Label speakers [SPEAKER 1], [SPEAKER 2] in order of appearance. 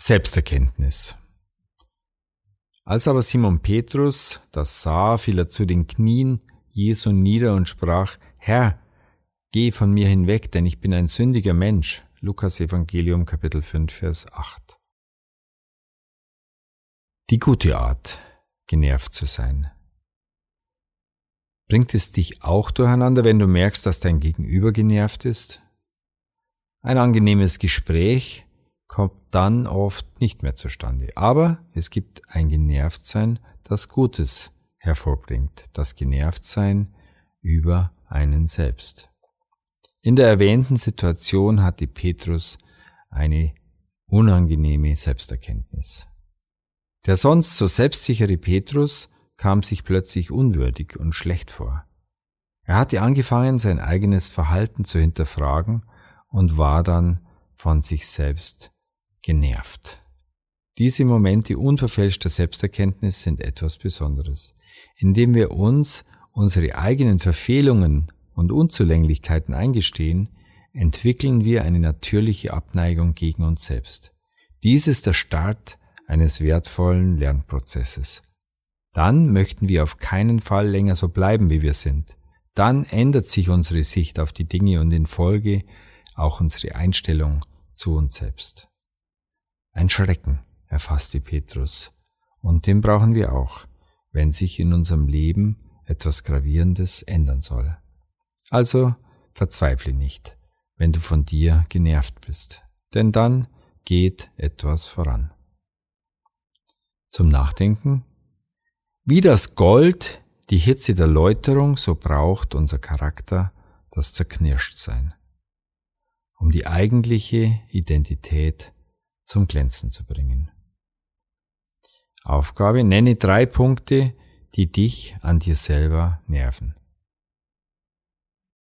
[SPEAKER 1] Selbsterkenntnis. Als aber Simon Petrus das sah, fiel er zu den Knien Jesu nieder und sprach, Herr, geh von mir hinweg, denn ich bin ein sündiger Mensch. Lukas Evangelium Kapitel 5 Vers 8. Die gute Art, genervt zu sein. Bringt es dich auch durcheinander, wenn du merkst, dass dein Gegenüber genervt ist? Ein angenehmes Gespräch kommt dann oft nicht mehr zustande. Aber es gibt ein Genervtsein, das Gutes hervorbringt, das Genervtsein über einen selbst. In der erwähnten Situation hatte Petrus eine unangenehme Selbsterkenntnis. Der sonst so selbstsichere Petrus kam sich plötzlich unwürdig und schlecht vor. Er hatte angefangen, sein eigenes Verhalten zu hinterfragen und war dann von sich selbst genervt. Diese Momente unverfälschter Selbsterkenntnis sind etwas Besonderes, indem wir uns unsere eigenen Verfehlungen und Unzulänglichkeiten eingestehen, entwickeln wir eine natürliche Abneigung gegen uns selbst. Dies ist der Start eines wertvollen Lernprozesses. Dann möchten wir auf keinen Fall länger so bleiben, wie wir sind. Dann ändert sich unsere Sicht auf die Dinge und in Folge auch unsere Einstellung zu uns selbst. Ein Schrecken erfasste Petrus. Und den brauchen wir auch, wenn sich in unserem Leben etwas Gravierendes ändern soll. Also verzweifle nicht, wenn du von dir genervt bist, denn dann geht etwas voran. Zum Nachdenken. Wie das Gold die Hitze der Läuterung, so braucht unser Charakter das Zerknirschtsein, um die eigentliche Identität zum Glänzen zu bringen. Aufgabe, nenne drei Punkte, die dich an dir selber nerven.